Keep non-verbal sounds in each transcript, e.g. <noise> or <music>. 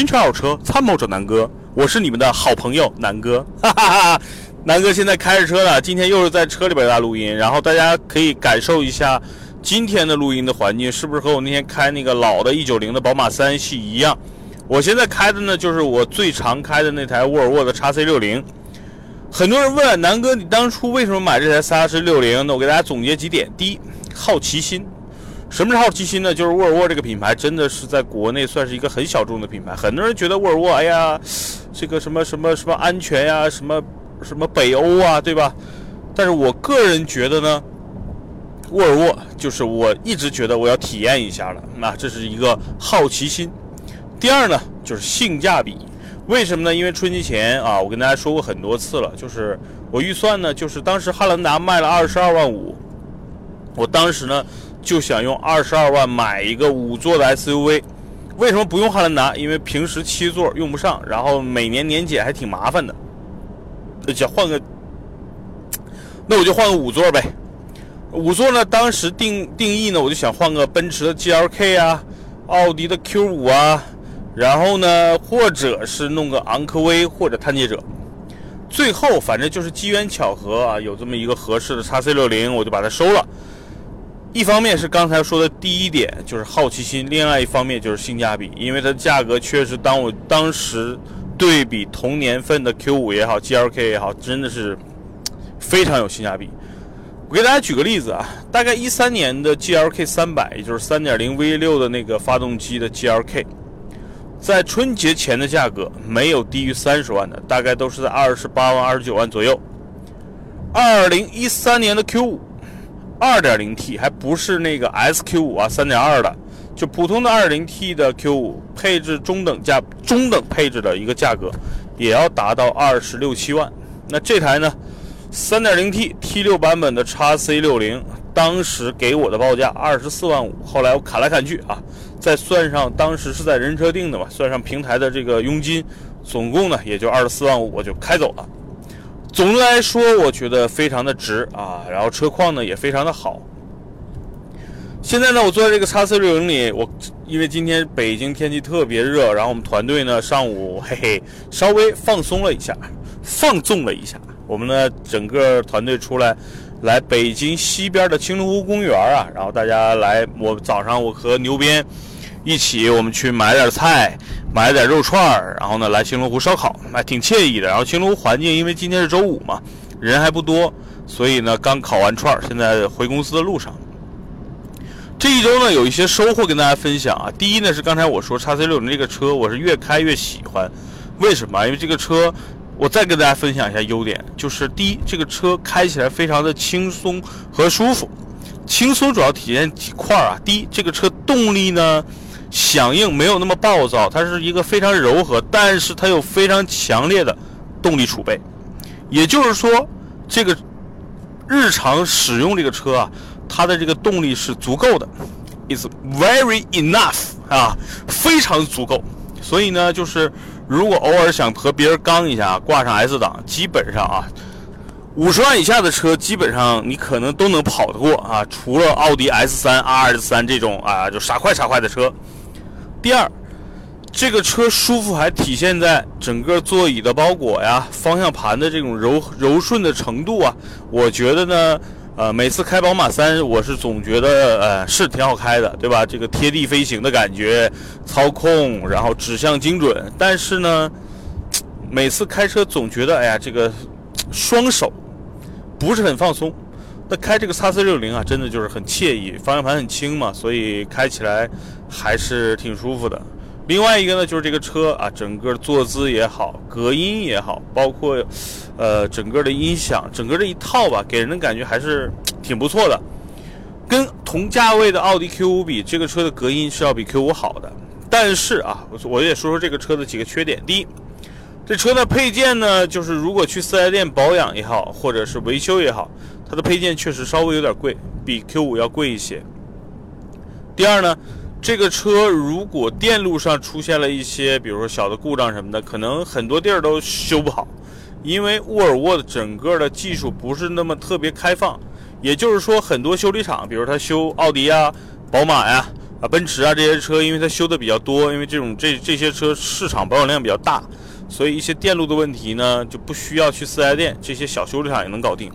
新车二手车参谋者南哥，我是你们的好朋友南哥，哈哈哈。南哥现在开着车呢，今天又是在车里边给大录音，然后大家可以感受一下今天的录音的环境是不是和我那天开那个老的190的宝马三系一样？我现在开的呢就是我最常开的那台沃尔沃的 x C60。很多人问南哥，你当初为什么买这台 x C60？那我给大家总结几点：第一，好奇心。什么是好奇心呢？就是沃尔沃这个品牌真的是在国内算是一个很小众的品牌。很多人觉得沃尔沃，哎呀，这个什么什么什么安全呀，什么什么北欧啊，对吧？但是我个人觉得呢，沃尔沃就是我一直觉得我要体验一下了。那这是一个好奇心。第二呢，就是性价比。为什么呢？因为春节前啊，我跟大家说过很多次了，就是我预算呢，就是当时汉兰达卖了二十二万五，我当时呢。就想用二十二万买一个五座的 SUV，为什么不用汉兰达？因为平时七座用不上，然后每年年检还挺麻烦的。想换个，那我就换个五座呗。五座呢，当时定定义呢，我就想换个奔驰的 GLK 啊，奥迪的 Q5 啊，然后呢，或者是弄个昂科威或者探界者。最后反正就是机缘巧合啊，有这么一个合适的 x C60，我就把它收了。一方面是刚才说的第一点就是好奇心另外一方面就是性价比因为它价格确实当我当时对比同年份的 q 五也好 glk 也好真的是非常有性价比。我给大家举个例子啊大概一三年的 glk 三百也就是三点零 v 六的那个发动机的 glk 在春节前的价格没有低于三十万的大概都是在二十八万二十九万左右。二零一三年的 q 五二点零 t 还不是那个 sq 五啊三点二的。就普通的二零 t 的 q 五配置中等价中等配置的一个价格也要达到二十六七万。那这台呢三点零 tt 六版本的 xc 六零当时给我的报价二十四万五后来我砍来砍去啊再算上当时是在人车定的吧算上平台的这个佣金总共呢也就二十四万五我就开走了。总的来说，我觉得非常的值啊，然后车况呢也非常的好。现在呢，我坐在这个叉 C 六零里，我因为今天北京天气特别热，然后我们团队呢上午嘿嘿稍微放松了一下，放纵了一下。我们呢整个团队出来，来北京西边的青龙湖公园啊，然后大家来，我早上我和牛鞭一起，我们去买点菜。买点肉串儿，然后呢来青龙湖烧烤，还挺惬意的。然后青龙湖环境，因为今天是周五嘛，人还不多，所以呢刚烤完串儿，现在回公司的路上。这一周呢有一些收获跟大家分享啊。第一呢是刚才我说叉 C 六零这个车，我是越开越喜欢。为什么？因为这个车，我再跟大家分享一下优点，就是第一，这个车开起来非常的轻松和舒服。轻松主要体现几块啊？第一，这个车动力呢。响应没有那么暴躁，它是一个非常柔和，但是它有非常强烈的动力储备。也就是说，这个日常使用这个车啊，它的这个动力是足够的，is very enough 啊，非常足够。所以呢，就是如果偶尔想和别人刚一下，挂上 S 档，基本上啊，五十万以下的车，基本上你可能都能跑得过啊，除了奥迪 S 三、R S 三这种啊，就傻快傻快的车。第二，这个车舒服还体现在整个座椅的包裹呀、方向盘的这种柔柔顺的程度啊。我觉得呢，呃，每次开宝马三，我是总觉得呃是挺好开的，对吧？这个贴地飞行的感觉，操控，然后指向精准。但是呢，每次开车总觉得，哎呀，这个双手不是很放松。那开这个叉 C 六零啊，真的就是很惬意，方向盘很轻嘛，所以开起来还是挺舒服的。另外一个呢，就是这个车啊，整个坐姿也好，隔音也好，包括呃整个的音响，整个这一套吧，给人的感觉还是挺不错的。跟同价位的奥迪 Q 五比，这个车的隔音是要比 Q 五好的。但是啊，我我也说说这个车的几个缺点。第一，这车的配件呢，就是如果去四 S 店保养也好，或者是维修也好。它的配件确实稍微有点贵，比 Q5 要贵一些。第二呢，这个车如果电路上出现了一些，比如说小的故障什么的，可能很多地儿都修不好，因为沃尔沃的整个的技术不是那么特别开放。也就是说，很多修理厂，比如他修奥迪呀、宝马呀，啊，奔驰啊这些车，因为它修的比较多，因为这种这这些车市场保有量比较大，所以一些电路的问题呢就不需要去四 S 店，这些小修理厂也能搞定。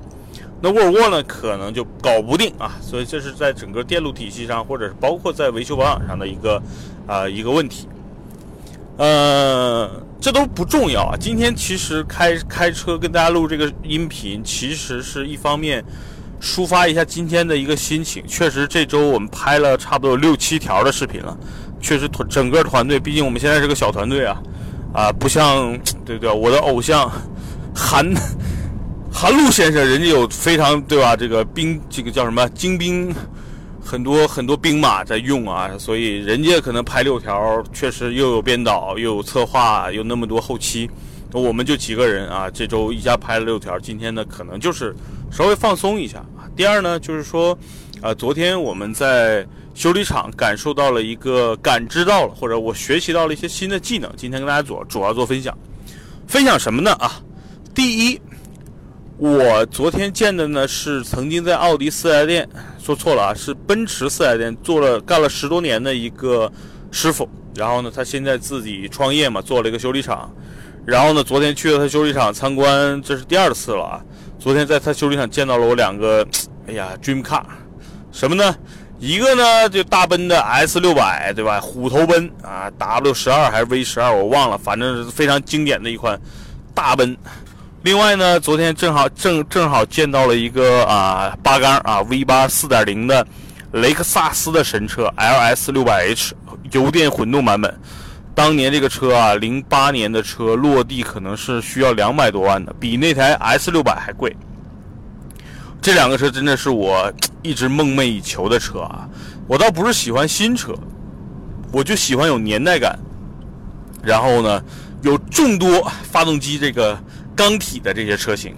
那沃尔沃呢，可能就搞不定啊，所以这是在整个电路体系上，或者是包括在维修保养上的一个啊一个问题。呃，这都不重要啊。今天其实开开车跟大家录这个音频，其实是一方面抒发一下今天的一个心情。确实，这周我们拍了差不多六七条的视频了。确实团整个团队，毕竟我们现在是个小团队啊，啊，不像对对，我的偶像韩。韩露先生，人家有非常对吧？这个兵，这个叫什么精兵，很多很多兵马在用啊，所以人家可能拍六条，确实又有编导，又有策划，有那么多后期。我们就几个人啊，这周一下拍了六条，今天呢可能就是稍微放松一下。第二呢，就是说，啊，昨天我们在修理厂感受到了一个感知到了，或者我学习到了一些新的技能，今天跟大家主主要做分享。分享什么呢？啊，第一。我昨天见的呢是曾经在奥迪四 S 店，说错了啊，是奔驰四 S 店做了干了十多年的一个师傅。然后呢，他现在自己创业嘛，做了一个修理厂。然后呢，昨天去了他修理厂参观，这是第二次了啊。昨天在他修理厂见到了我两个，哎呀，dream car，什么呢？一个呢就大奔的 S 六百，对吧？虎头奔啊，W 十二还是 V 十二，我忘了，反正是非常经典的一款大奔。另外呢，昨天正好正正好见到了一个啊八缸啊 V 八四点零的雷克萨斯的神车 LS 六百 H 油电混动版本。当年这个车啊，零八年的车落地可能是需要两百多万的，比那台 S 六百还贵。这两个车真的是我一直梦寐以求的车啊！我倒不是喜欢新车，我就喜欢有年代感，然后呢，有众多发动机这个。钢体的这些车型，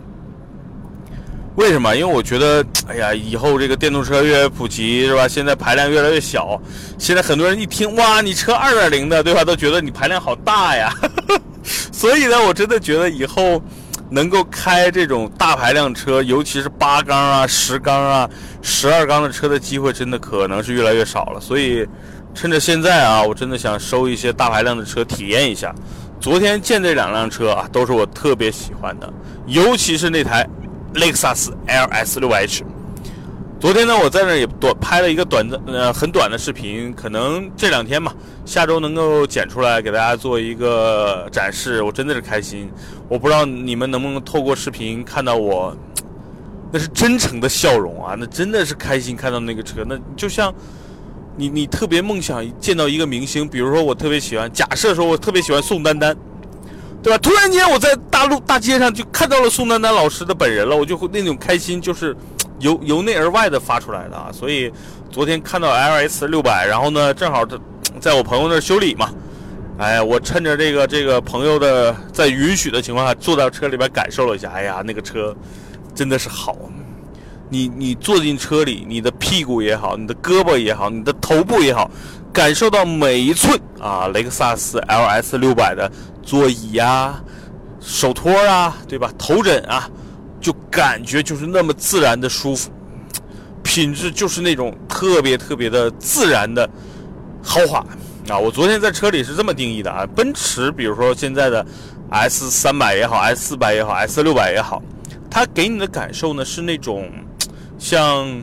为什么？因为我觉得，哎呀，以后这个电动车越来越普及，是吧？现在排量越来越小，现在很多人一听，哇，你车二点零的，对吧？都觉得你排量好大呀。<laughs> 所以呢，我真的觉得以后能够开这种大排量车，尤其是八缸啊、十缸啊、十二缸的车的机会，真的可能是越来越少了。所以，趁着现在啊，我真的想收一些大排量的车体验一下。昨天见这两辆车啊，都是我特别喜欢的，尤其是那台雷克萨斯 LS 六 H。昨天呢，我在那也短拍了一个短的呃很短的视频，可能这两天嘛，下周能够剪出来给大家做一个展示，我真的是开心。我不知道你们能不能透过视频看到我，那是真诚的笑容啊，那真的是开心看到那个车，那就像。你你特别梦想见到一个明星，比如说我特别喜欢，假设说我特别喜欢宋丹丹，对吧？突然间我在大陆大街上就看到了宋丹丹老师的本人了，我就会那种开心，就是由由内而外的发出来的啊。所以昨天看到 L S 六百，然后呢，正好在在我朋友那儿修理嘛，哎，我趁着这个这个朋友的在允许的情况下，坐到车里边感受了一下，哎呀，那个车真的是好。你你坐进车里，你的屁股也好，你的胳膊也好，你的头部也好，感受到每一寸啊，雷克萨斯 LS 六百的座椅呀、手托啊，对吧？头枕啊，就感觉就是那么自然的舒服，品质就是那种特别特别的自然的豪华啊！我昨天在车里是这么定义的啊，奔驰，比如说现在的 S 三百也好，S 四百也好，S 六百也好，它给你的感受呢是那种。<tsk> 像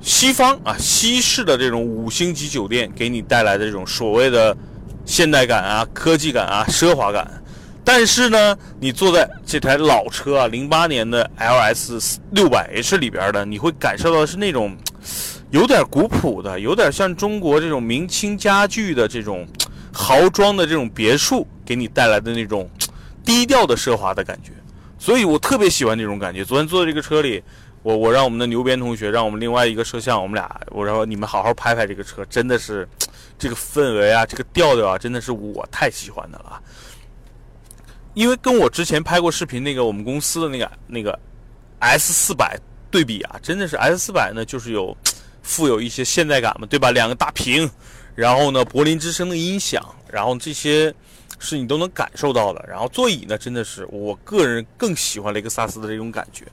西方啊，西式的这种五星级酒店给你带来的这种所谓的现代感啊、科技感啊、奢华感，但是呢，你坐在这台老车啊，零八年的 LS 六百 H 里边的，你会感受到是那种 <tsk> 有点古朴的，有点像中国这种明清家具的这种豪装的这种别墅给你带来的那种 <tsk> 低调的奢华的感觉，所以我特别喜欢这种感觉。昨天坐在这个车里。我我让我们的牛鞭同学，让我们另外一个摄像，我们俩，我说你们好好拍拍这个车，真的是，<tsk> 这个氛围啊，这个调调啊，真的是我太喜欢的了。因为跟我之前拍过视频那个我们公司的那个那个 S 四百对比啊，真的是 S 四百呢，就是有富有一些现代感嘛，对吧？两个大屏，然后呢，柏林之声的音响，然后这些是你都能感受到的。然后座椅呢，真的是我个人更喜欢雷克萨斯的这种感觉。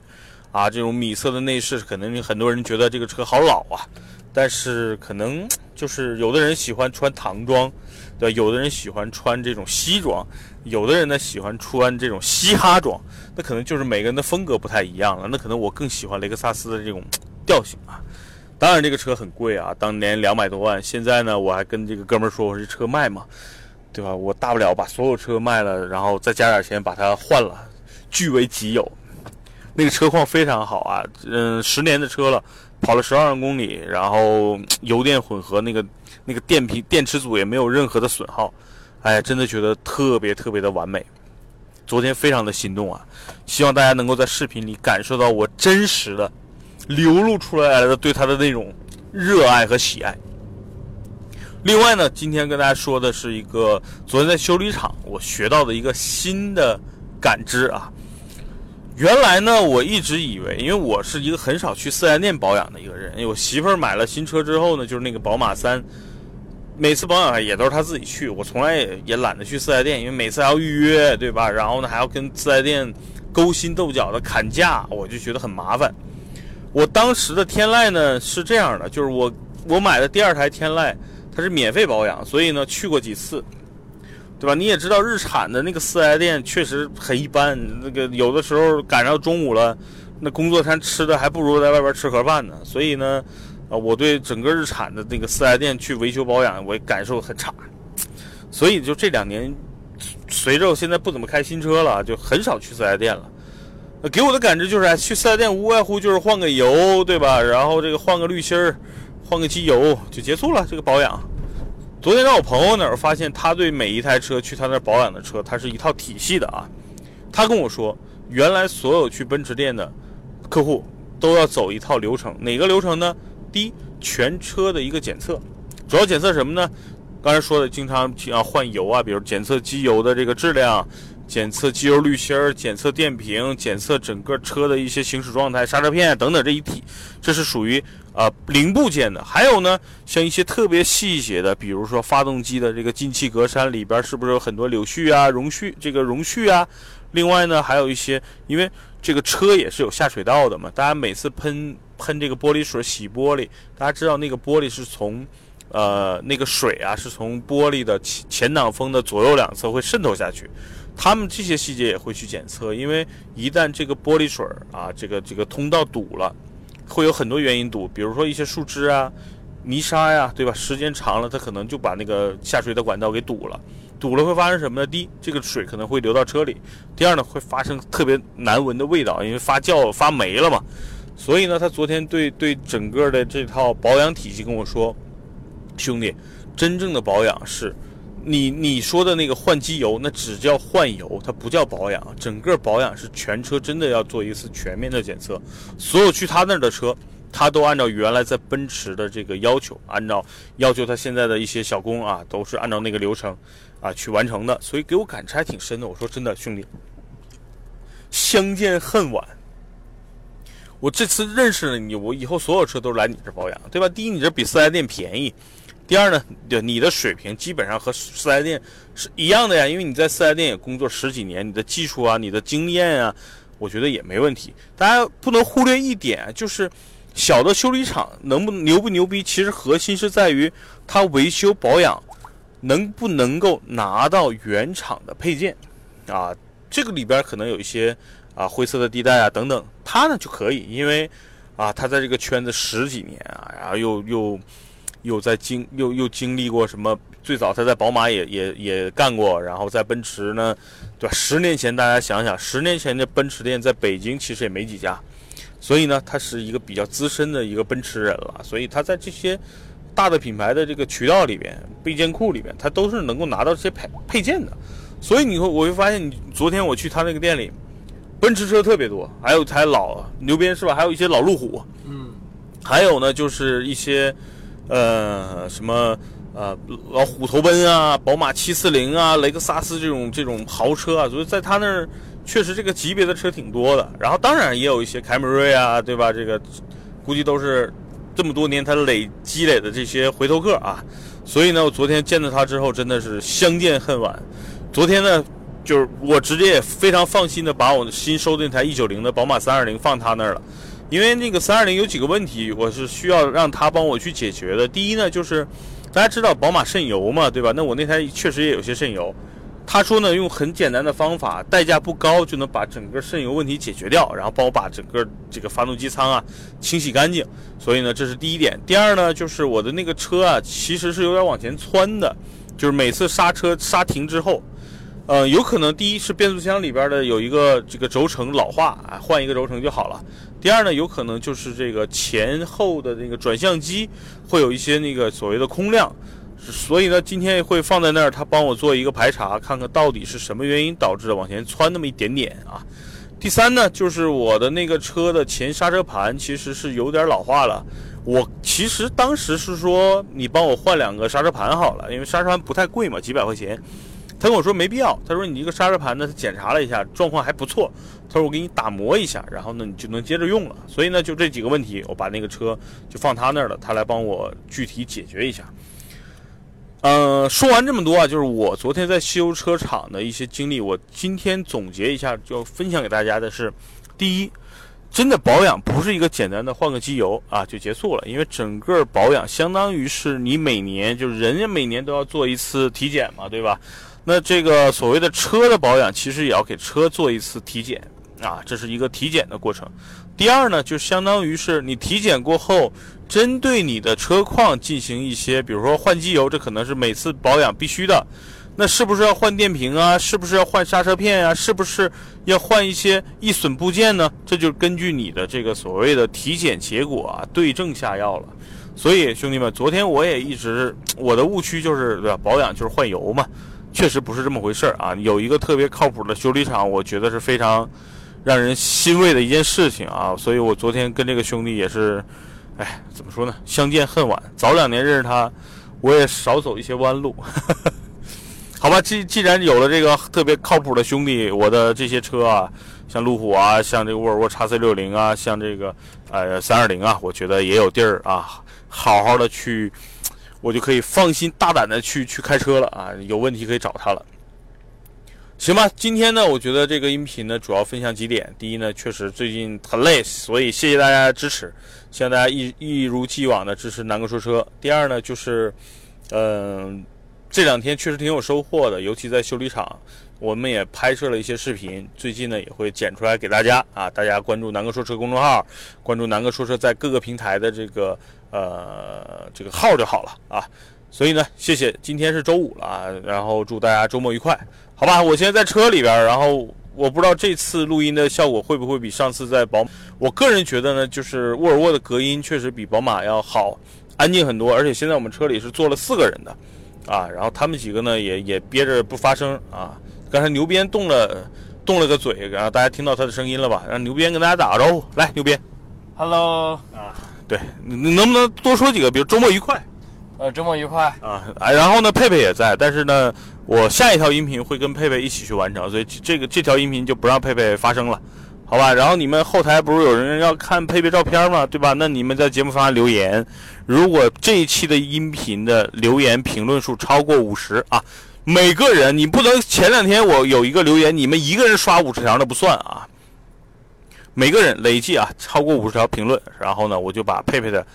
啊，这种米色的内饰，可能很多人觉得这个车好老啊。但是可能就是有的人喜欢穿唐装，对有的人喜欢穿这种西装，有的人呢喜欢穿这种嘻哈装，那可能就是每个人的风格不太一样了。那可能我更喜欢雷克萨斯的这种调性啊。当然这个车很贵啊，当年两百多万。现在呢，我还跟这个哥们儿说，我这车卖嘛，对吧？我大不了把所有车卖了，然后再加点钱把它换了，据为己有。那个车况非常好啊，嗯，十年的车了。跑了十二万公里，然后油电混合，那个那个电瓶电池组也没有任何的损耗，哎，真的觉得特别特别的完美。昨天非常的心动啊，希望大家能够在视频里感受到我真实的流露出来的对它的那种热爱和喜爱。另外呢，今天跟大家说的是一个昨天在修理厂我学到的一个新的感知啊。原来呢，我一直以为，因为我是一个很少去四 S 店保养的一个人。我媳妇儿买了新车之后呢，就是那个宝马三，每次保养也都是她自己去，我从来也也懒得去四 S 店，因为每次还要预约，对吧？然后呢，还要跟四 S 店勾心斗角的砍价，我就觉得很麻烦。我当时的天籁呢是这样的，就是我我买的第二台天籁，它是免费保养，所以呢去过几次。对吧？你也知道，日产的那个四 S 店确实很一般。那个有的时候赶上中午了，那工作餐吃的还不如在外边吃盒饭呢。所以呢，啊，我对整个日产的那个四 S 店去维修保养，我感受很差。所以就这两年，随着我现在不怎么开新车了，就很少去四 S 店了。给我的感知就是，去四 S 店无外乎就是换个油，对吧？然后这个换个滤芯儿，换个机油就结束了这个保养。昨天在我朋友那儿发现，他对每一台车去他那儿保养的车，他是一套体系的啊。他跟我说，原来所有去奔驰店的客户都要走一套流程，哪个流程呢？第一，全车的一个检测，主要检测什么呢？刚才说的，经常要换油啊，比如检测机油的这个质量，检测机油滤芯儿，检测电瓶，检测整个车的一些行驶状态、刹车片等等这一体，这是属于。啊，零部件的，还有呢，像一些特别细节的，比如说发动机的这个进气格栅里边是不是有很多柳絮啊、绒絮这个绒絮啊？另外呢，还有一些，因为这个车也是有下水道的嘛，大家每次喷喷这个玻璃水洗玻璃，大家知道那个玻璃是从，呃，那个水啊是从玻璃的前前挡风的左右两侧会渗透下去，他们这些细节也会去检测，因为一旦这个玻璃水啊，这个这个通道堵了。会有很多原因堵，比如说一些树枝啊、泥沙呀，对吧？时间长了，它可能就把那个下水的管道给堵了。堵了会发生什么呢？第一，这个水可能会流到车里；第二呢，会发生特别难闻的味道，因为发酵发霉了嘛。所以呢，他昨天对对整个的这套保养体系跟我说：“兄弟，真正的保养是。”你你说的那个换机油，那只叫换油，它不叫保养。整个保养是全车真的要做一次全面的检测。所有去他那儿的车，他都按照原来在奔驰的这个要求，按照要求他现在的一些小工啊，都是按照那个流程啊去完成的。所以给我感触还挺深的。我说真的，兄弟，相见恨晚。我这次认识了你，我以后所有车都是来你这保养，对吧？第一，你这比四 S 店便宜。第二呢，对你的水平基本上和四 S 店是一样的呀，因为你在四 S 店也工作十几年，你的技术啊，你的经验啊，我觉得也没问题。大家不能忽略一点，就是小的修理厂能不牛不牛逼，其实核心是在于它维修保养能不能够拿到原厂的配件啊，这个里边可能有一些啊灰色的地带啊等等，它呢就可以，因为啊他在这个圈子十几年啊，然后又又。又在经又又经历过什么？最早他在宝马也也也干过，然后在奔驰呢，对吧？十年前大家想想，十年前的奔驰店在北京其实也没几家，所以呢，他是一个比较资深的一个奔驰人了。所以他在这些大的品牌的这个渠道里边、备件库里边，他都是能够拿到这些配配件的。所以你会我会发现，你昨天我去他那个店里，奔驰车特别多，还有台老牛鞭是吧？还有一些老路虎，嗯，还有呢就是一些。呃，什么呃，老虎头奔啊，宝马七四零啊，雷克萨斯这种这种豪车啊，所以在他那儿确实这个级别的车挺多的。然后当然也有一些凯美瑞啊，对吧？这个估计都是这么多年他累积累的这些回头客啊。所以呢，我昨天见到他之后，真的是相见恨晚。昨天呢，就是我直接也非常放心的把我新收的那台一九零的宝马三二零放他那儿了，因为那个三二零有几个问题，我是需要让他帮我去解决的。第一呢，就是大家知道宝马渗油嘛，对吧？那我那台确实也有些渗油。他说呢，用很简单的方法，代价不高，就能把整个渗油问题解决掉，然后帮我把整个这个发动机舱啊清洗干净。所以呢，这是第一点。第二呢，就是我的那个车啊，其实是有点往前窜的，就是每次刹车刹停之后，呃，有可能第一是变速箱里边的有一个这个轴承老化啊，换一个轴承就好了。第二呢，有可能就是这个前后的那个转向机会有一些那个所谓的空量。所以呢，今天会放在那儿，他帮我做一个排查，看看到底是什么原因导致的往前窜那么一点点啊。第三呢，就是我的那个车的前刹车盘其实是有点老化了。我其实当时是说你帮我换两个刹车盘好了，因为刹车盘不太贵嘛，几百块钱。他跟我说没必要，他说你这个刹车盘呢，他检查了一下状况还不错，他说我给你打磨一下，然后呢你就能接着用了。所以呢，就这几个问题，我把那个车就放他那儿了，他来帮我具体解决一下。呃，说完这么多啊，就是我昨天在修车厂的一些经历。我今天总结一下，就分享给大家的是：第一，真的保养不是一个简单的换个机油啊就结束了，因为整个保养相当于是你每年就是人家每年都要做一次体检嘛，对吧？那这个所谓的车的保养，其实也要给车做一次体检啊，这是一个体检的过程。第二呢，就相当于是你体检过后。针对你的车况进行一些，比如说换机油，这可能是每次保养必须的。那是不是要换电瓶啊？是不是要换刹车片呀？是不是要换一些易损部件呢？这就根据你的这个所谓的体检结果啊，对症下药了。所以兄弟们，昨天我也一直我的误区就是对吧？保养就是换油嘛，确实不是这么回事儿啊。有一个特别靠谱的修理厂，我觉得是非常让人欣慰的一件事情啊。所以我昨天跟这个兄弟也是。哎，怎么说呢？相见恨晚，早两年认识他，我也少走一些弯路。<laughs> 好吧，既既然有了这个特别靠谱的兄弟，我的这些车啊，像路虎啊，像这个沃尔沃 x C 六零啊，像这个呃三二零啊，我觉得也有地儿啊，好好的去，我就可以放心大胆的去去开车了啊，有问题可以找他了。行吧，今天呢，我觉得这个音频呢，主要分享几点。第一呢，确实最近很累，所以谢谢大家的支持，希望大家一一如既往的支持南哥说车。第二呢，就是，嗯，这两天确实挺有收获的，尤其在修理厂，我们也拍摄了一些视频，最近呢也会剪出来给大家啊。大家关注南哥说车公众号，关注南哥说车在各个平台的这个呃这个号就好了啊。所以呢，谢谢，今天是周五了啊，然后祝大家周末愉快。好吧，我现在在车里边，然后我不知道这次录音的效果会不会比上次在宝。我个人觉得呢，就是沃尔沃的隔音确实比宝马要好，安静很多。而且现在我们车里是坐了四个人的，啊，然后他们几个呢也也憋着不发声啊。刚才牛鞭动了动了个嘴，然后大家听到他的声音了吧？让牛鞭跟大家打个招呼，来，牛鞭，Hello 啊，对，你能不能多说几个？比如周末愉快，呃，周末愉快啊，哎，然后呢，佩佩也在，但是呢。我下一条音频会跟佩佩一起去完成，所以这个这条音频就不让佩佩发声了，好吧？然后你们后台不是有人要看佩佩照片吗？对吧？那你们在节目方留言，如果这一期的音频的留言评论数超过五十啊，每个人你不能前两天我有一个留言，你们一个人刷五十条那不算啊，每个人累计啊超过五十条评论，然后呢我就把佩佩的。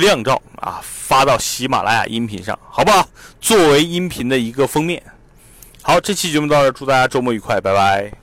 靓照啊，发到喜马拉雅音频上，好不好？作为音频的一个封面。好，这期节目到这，祝大家周末愉快，拜拜。